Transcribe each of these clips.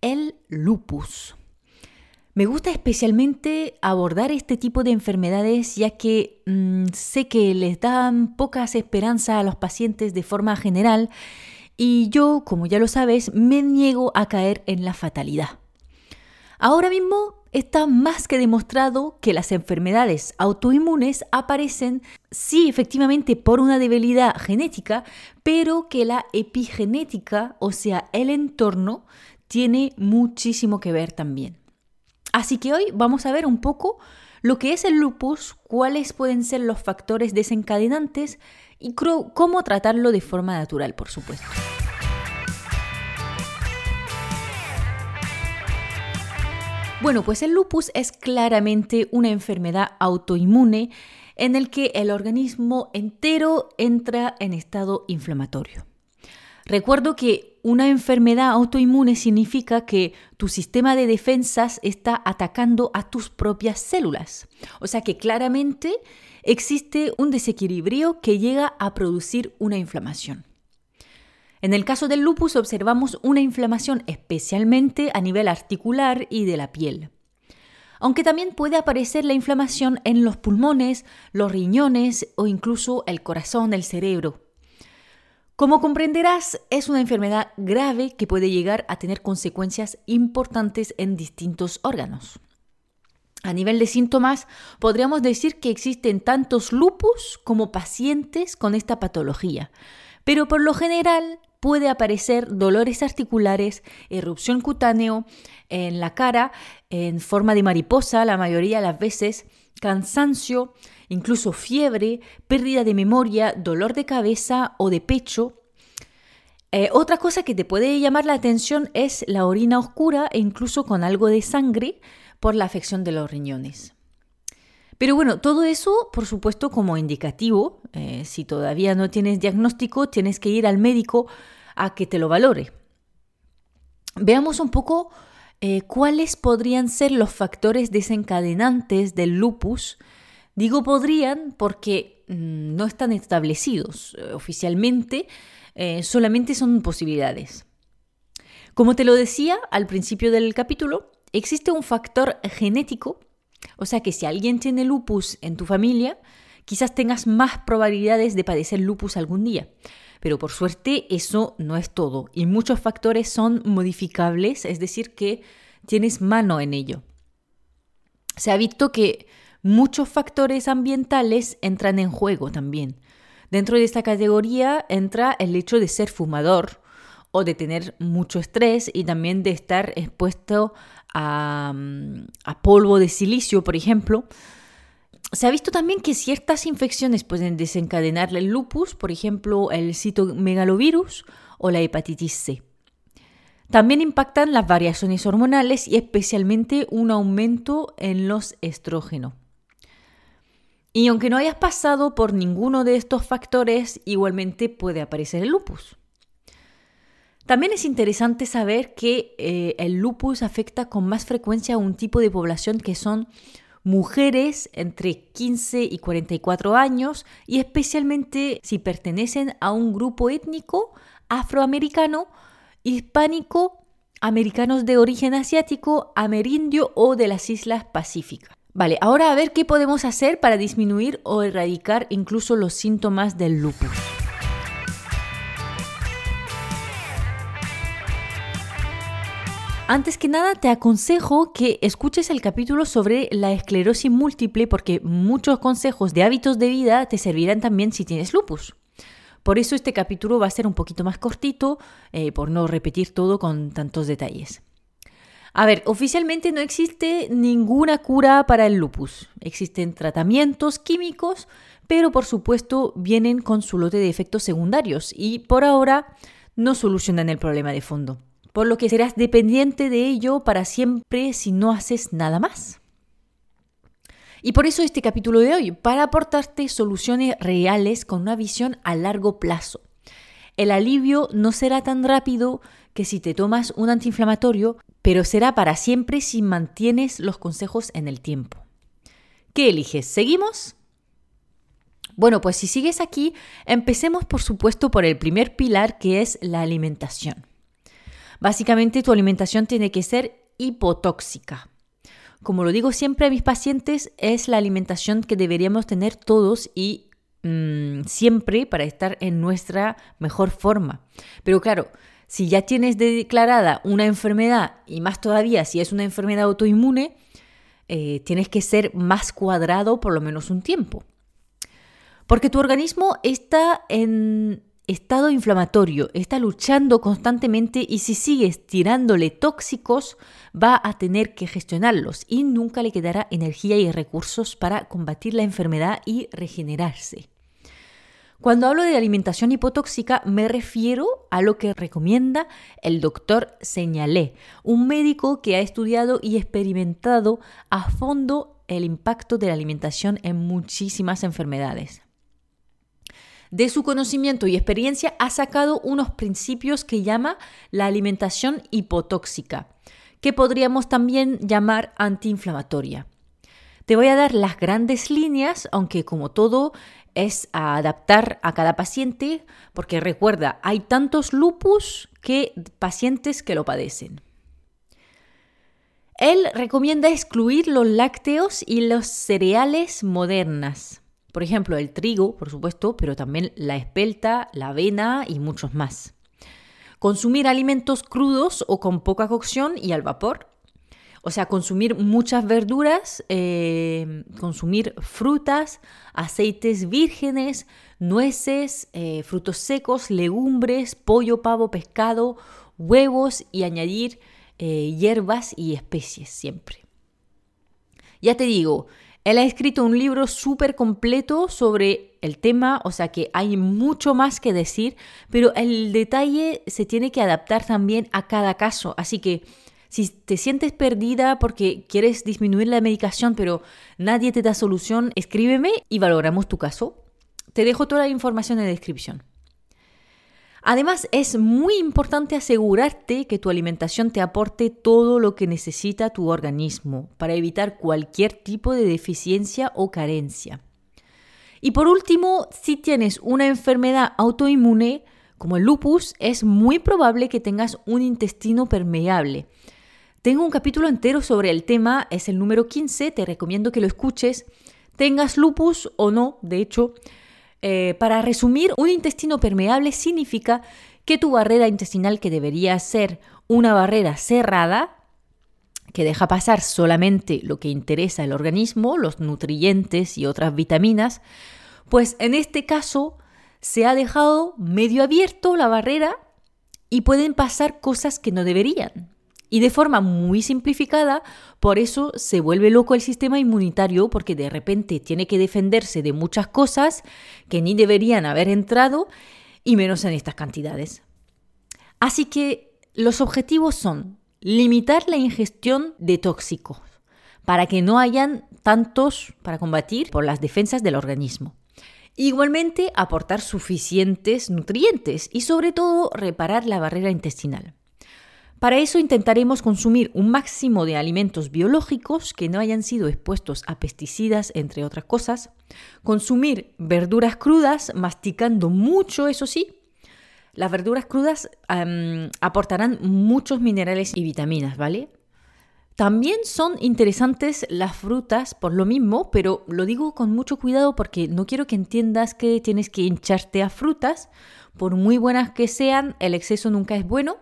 el lupus. Me gusta especialmente abordar este tipo de enfermedades ya que mm, sé que les dan pocas esperanzas a los pacientes de forma general y yo, como ya lo sabes, me niego a caer en la fatalidad. Ahora mismo está más que demostrado que las enfermedades autoinmunes aparecen, sí, efectivamente, por una debilidad genética, pero que la epigenética, o sea, el entorno, tiene muchísimo que ver también. Así que hoy vamos a ver un poco lo que es el lupus, cuáles pueden ser los factores desencadenantes y cómo tratarlo de forma natural, por supuesto. Bueno, pues el lupus es claramente una enfermedad autoinmune en el que el organismo entero entra en estado inflamatorio. Recuerdo que una enfermedad autoinmune significa que tu sistema de defensas está atacando a tus propias células. O sea que claramente existe un desequilibrio que llega a producir una inflamación. En el caso del lupus observamos una inflamación especialmente a nivel articular y de la piel. Aunque también puede aparecer la inflamación en los pulmones, los riñones o incluso el corazón, el cerebro. Como comprenderás, es una enfermedad grave que puede llegar a tener consecuencias importantes en distintos órganos. A nivel de síntomas, podríamos decir que existen tantos lupus como pacientes con esta patología, pero por lo general puede aparecer dolores articulares, erupción cutáneo en la cara, en forma de mariposa la mayoría de las veces, cansancio, incluso fiebre, pérdida de memoria, dolor de cabeza o de pecho. Eh, otra cosa que te puede llamar la atención es la orina oscura e incluso con algo de sangre por la afección de los riñones. Pero bueno, todo eso, por supuesto, como indicativo. Eh, si todavía no tienes diagnóstico, tienes que ir al médico a que te lo valore. Veamos un poco eh, cuáles podrían ser los factores desencadenantes del lupus. Digo podrían porque mm, no están establecidos eh, oficialmente, solamente son posibilidades. Como te lo decía al principio del capítulo, existe un factor genético o sea que si alguien tiene lupus en tu familia, quizás tengas más probabilidades de padecer lupus algún día. Pero por suerte eso no es todo y muchos factores son modificables, es decir, que tienes mano en ello. Se ha visto que muchos factores ambientales entran en juego también. Dentro de esta categoría entra el hecho de ser fumador o de tener mucho estrés y también de estar expuesto a, polvo de silicio, por ejemplo. Se ha visto también que ciertas infecciones pueden desencadenar el lupus, por ejemplo, el citomegalovirus o la hepatitis C. También impactan las variaciones hormonales y especialmente un aumento en los estrógenos. Y aunque no hayas pasado por ninguno de estos factores, igualmente puede aparecer el lupus. También es interesante saber que eh, el lupus afecta con más frecuencia a un tipo de población que son mujeres entre 15 y 44 años y especialmente si pertenecen a un grupo étnico afroamericano, hispánico, americanos de origen asiático, amerindio o de las islas pacíficas. Vale, ahora a ver qué podemos hacer para disminuir o erradicar incluso los síntomas del lupus. Antes que nada, te aconsejo que escuches el capítulo sobre la esclerosis múltiple porque muchos consejos de hábitos de vida te servirán también si tienes lupus. Por eso este capítulo va a ser un poquito más cortito, eh, por no repetir todo con tantos detalles. A ver, oficialmente no existe ninguna cura para el lupus. Existen tratamientos químicos, pero por supuesto vienen con su lote de efectos secundarios y por ahora no solucionan el problema de fondo. Por lo que serás dependiente de ello para siempre si no haces nada más. Y por eso este capítulo de hoy, para aportarte soluciones reales con una visión a largo plazo. El alivio no será tan rápido que si te tomas un antiinflamatorio, pero será para siempre si mantienes los consejos en el tiempo. ¿Qué eliges? ¿Seguimos? Bueno, pues si sigues aquí, empecemos por supuesto por el primer pilar que es la alimentación. Básicamente tu alimentación tiene que ser hipotóxica. Como lo digo siempre a mis pacientes, es la alimentación que deberíamos tener todos y mm, siempre para estar en nuestra mejor forma. Pero claro, si ya tienes declarada una enfermedad y más todavía si es una enfermedad autoinmune, eh, tienes que ser más cuadrado por lo menos un tiempo. Porque tu organismo está en estado inflamatorio, está luchando constantemente y si sigues tirándole tóxicos, va a tener que gestionarlos y nunca le quedará energía y recursos para combatir la enfermedad y regenerarse. Cuando hablo de alimentación hipotóxica me refiero a lo que recomienda el doctor Señalé, un médico que ha estudiado y experimentado a fondo el impacto de la alimentación en muchísimas enfermedades de su conocimiento y experiencia ha sacado unos principios que llama la alimentación hipotóxica, que podríamos también llamar antiinflamatoria. Te voy a dar las grandes líneas, aunque como todo es a adaptar a cada paciente, porque recuerda, hay tantos lupus que pacientes que lo padecen. Él recomienda excluir los lácteos y los cereales modernas. Por ejemplo, el trigo, por supuesto, pero también la espelta, la avena y muchos más. Consumir alimentos crudos o con poca cocción y al vapor. O sea, consumir muchas verduras, eh, consumir frutas, aceites vírgenes, nueces, eh, frutos secos, legumbres, pollo, pavo, pescado, huevos y añadir eh, hierbas y especies siempre. Ya te digo, él ha escrito un libro súper completo sobre el tema, o sea que hay mucho más que decir, pero el detalle se tiene que adaptar también a cada caso. Así que si te sientes perdida porque quieres disminuir la medicación, pero nadie te da solución, escríbeme y valoramos tu caso. Te dejo toda la información en la descripción. Además, es muy importante asegurarte que tu alimentación te aporte todo lo que necesita tu organismo para evitar cualquier tipo de deficiencia o carencia. Y por último, si tienes una enfermedad autoinmune, como el lupus, es muy probable que tengas un intestino permeable. Tengo un capítulo entero sobre el tema, es el número 15, te recomiendo que lo escuches. Tengas lupus o no, de hecho, eh, para resumir, un intestino permeable significa que tu barrera intestinal, que debería ser una barrera cerrada, que deja pasar solamente lo que interesa al organismo, los nutrientes y otras vitaminas, pues en este caso se ha dejado medio abierto la barrera y pueden pasar cosas que no deberían. Y de forma muy simplificada, por eso se vuelve loco el sistema inmunitario porque de repente tiene que defenderse de muchas cosas que ni deberían haber entrado y menos en estas cantidades. Así que los objetivos son limitar la ingestión de tóxicos para que no hayan tantos para combatir por las defensas del organismo. Igualmente aportar suficientes nutrientes y sobre todo reparar la barrera intestinal. Para eso intentaremos consumir un máximo de alimentos biológicos que no hayan sido expuestos a pesticidas, entre otras cosas, consumir verduras crudas, masticando mucho, eso sí. Las verduras crudas aportarán muchos minerales y vitaminas, ¿vale? También son interesantes las frutas por lo mismo, pero lo digo con mucho cuidado porque no quiero que entiendas que tienes que hincharte a frutas. Por muy buenas que sean, el exceso nunca es bueno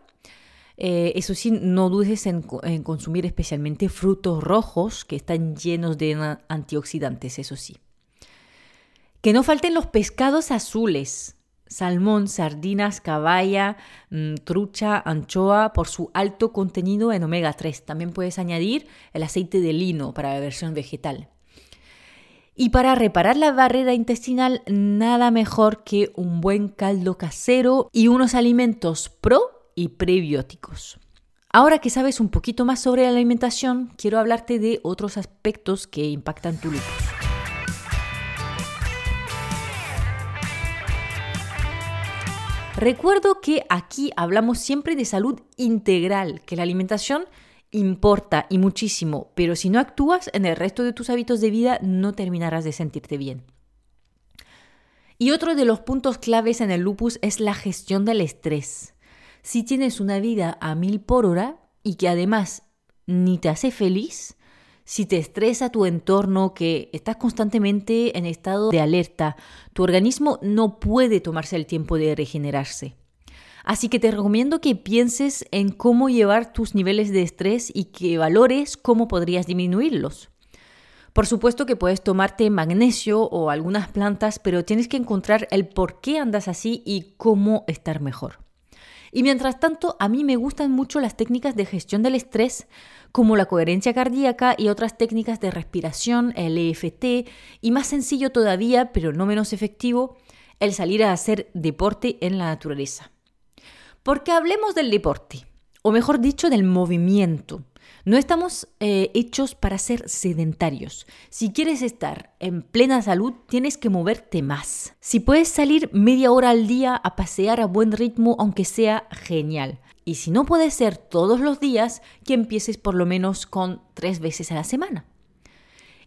eh, eso sí, no dudes en, consumir especialmente frutos rojos que están llenos de antioxidantes, eso sí. Que no falten los pescados azules, salmón, sardinas, caballa, mm, trucha, anchoa, por su alto contenido en omega 3. También puedes añadir el aceite de lino para la versión vegetal. Y para reparar la barrera intestinal, nada mejor que un buen caldo casero y unos alimentos pro y prebióticos. Ahora que sabes un poquito más sobre la alimentación, quiero hablarte de otros aspectos que impactan tu lupus. Recuerdo que aquí hablamos siempre de salud integral, que la alimentación importa y muchísimo, pero si no actúas en el resto de tus hábitos de vida no terminarás de sentirte bien. Y otro de los puntos claves en el lupus es la gestión del estrés. Si tienes una vida a mil por hora y que además ni te hace feliz, si te estresa tu entorno, que estás constantemente en estado de alerta, tu organismo no puede tomarse el tiempo de regenerarse. Así que te recomiendo que pienses en cómo llevar tus niveles de estrés y que valores cómo podrías disminuirlos. Por supuesto que puedes tomarte magnesio o algunas plantas, pero tienes que encontrar el por qué andas así y cómo estar mejor. Y mientras tanto, a mí me gustan mucho las técnicas de gestión del estrés, como la coherencia cardíaca y otras técnicas de respiración, el EFT, y más sencillo todavía, pero no menos efectivo, el salir a hacer deporte en la naturaleza. Porque hablemos del deporte, o mejor dicho, del movimiento. No estamos eh, hechos para ser sedentarios. Si quieres estar en plena salud, tienes que moverte más. Si puedes salir media hora al día a pasear a buen ritmo, aunque sea genial. Y si no puede ser todos los días, que empieces por lo menos con tres veces a la semana.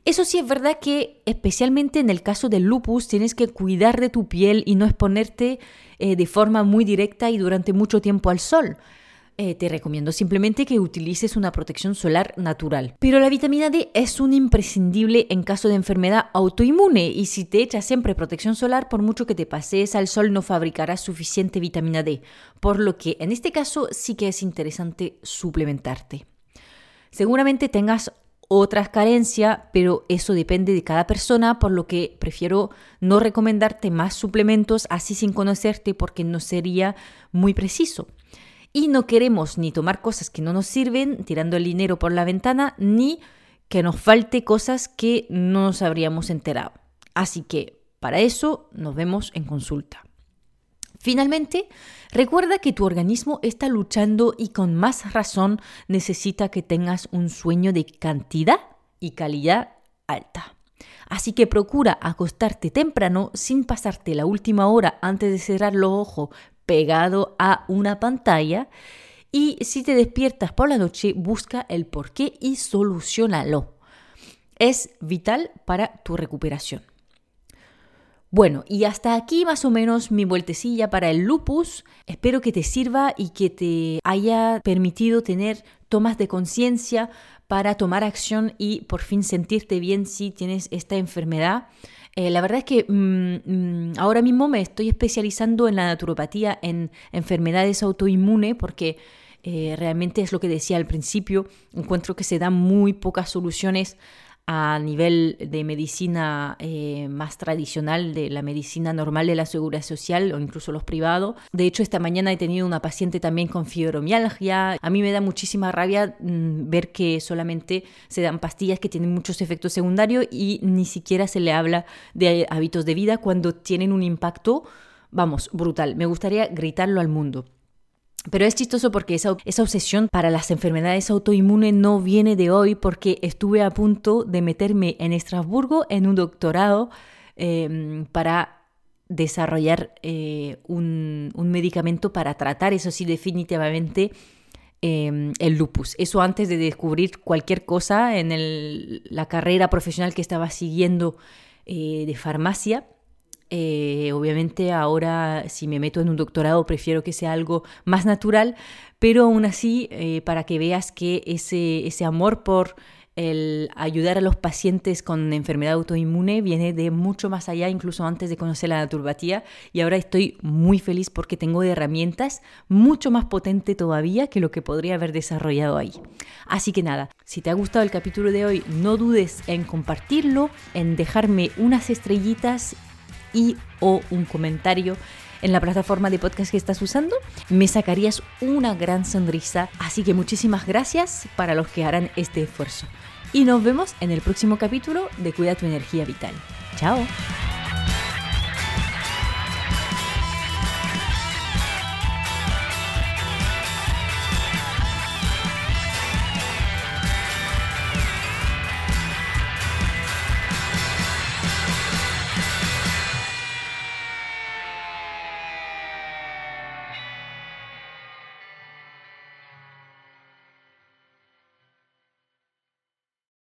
Eso sí es verdad que especialmente en el caso del lupus tienes que cuidar de tu piel y no exponerte eh, de forma muy directa y durante mucho tiempo al sol. Eh, te recomiendo simplemente que utilices una protección solar natural. Pero la vitamina D es un imprescindible en caso de enfermedad autoinmune y si te echas siempre protección solar, por mucho que te pases al sol no fabricarás suficiente vitamina D, por lo que en este caso sí que es interesante suplementarte. Seguramente tengas otras carencias, pero eso depende de cada persona, por lo que prefiero no recomendarte más suplementos así sin conocerte porque no sería muy preciso. Y no queremos ni tomar cosas que no nos sirven, tirando el dinero por la ventana, ni que nos falte cosas que no nos habríamos enterado. Así que para eso nos vemos en consulta. Finalmente, recuerda que tu organismo está luchando y con más razón necesita que tengas un sueño de cantidad y calidad alta. Así que procura acostarte temprano sin pasarte la última hora antes de cerrar los ojos pegado a una pantalla y si te despiertas por la noche, busca el porqué y solucionalo. Es vital para tu recuperación. Bueno, y hasta aquí más o menos mi vueltecilla para el lupus. Espero que te sirva y que te haya permitido tener tomas de conciencia para tomar acción y por fin sentirte bien si tienes esta enfermedad. Eh, la verdad es que mm, mm, ahora mismo me estoy especializando en la naturopatía, en enfermedades autoinmunes, porque eh, realmente es lo que decía al principio, encuentro que se dan muy pocas soluciones a nivel de medicina eh, más tradicional, de la medicina normal de la seguridad social o incluso los privados. De hecho, esta mañana he tenido una paciente también con fibromialgia. A mí me da muchísima rabia mm, ver que solamente se dan pastillas que tienen muchos efectos secundarios y ni siquiera se le habla de hábitos de vida cuando tienen un impacto, vamos, brutal. Me gustaría gritarlo al mundo. Pero es chistoso porque esa, obsesión para las enfermedades autoinmunes no viene de hoy porque estuve a punto de meterme en Estrasburgo en un doctorado em, para desarrollar eh, un, medicamento para tratar, eso sí, definitivamente em, el lupus. Eso antes de descubrir cualquier cosa en la carrera profesional que estaba siguiendo eh, de farmacia. Eh, obviamente ahora si me meto en un doctorado prefiero que sea algo más natural, pero aún así eh, para que veas que ese, ese amor por el ayudar a los pacientes con enfermedad autoinmune viene de mucho más allá, incluso antes de conocer la naturopatía. Y ahora estoy muy feliz porque tengo herramientas mucho más potentes todavía que lo que podría haber desarrollado ahí. Así que nada, si te ha gustado el capítulo de hoy, no dudes en compartirlo, en dejarme unas estrellitas y o un comentario en la plataforma de podcast que estás usando, me sacarías una gran sonrisa. Así que muchísimas gracias para los que harán este esfuerzo. Y nos vemos en el próximo capítulo de Cuida tu energía vital. Chao.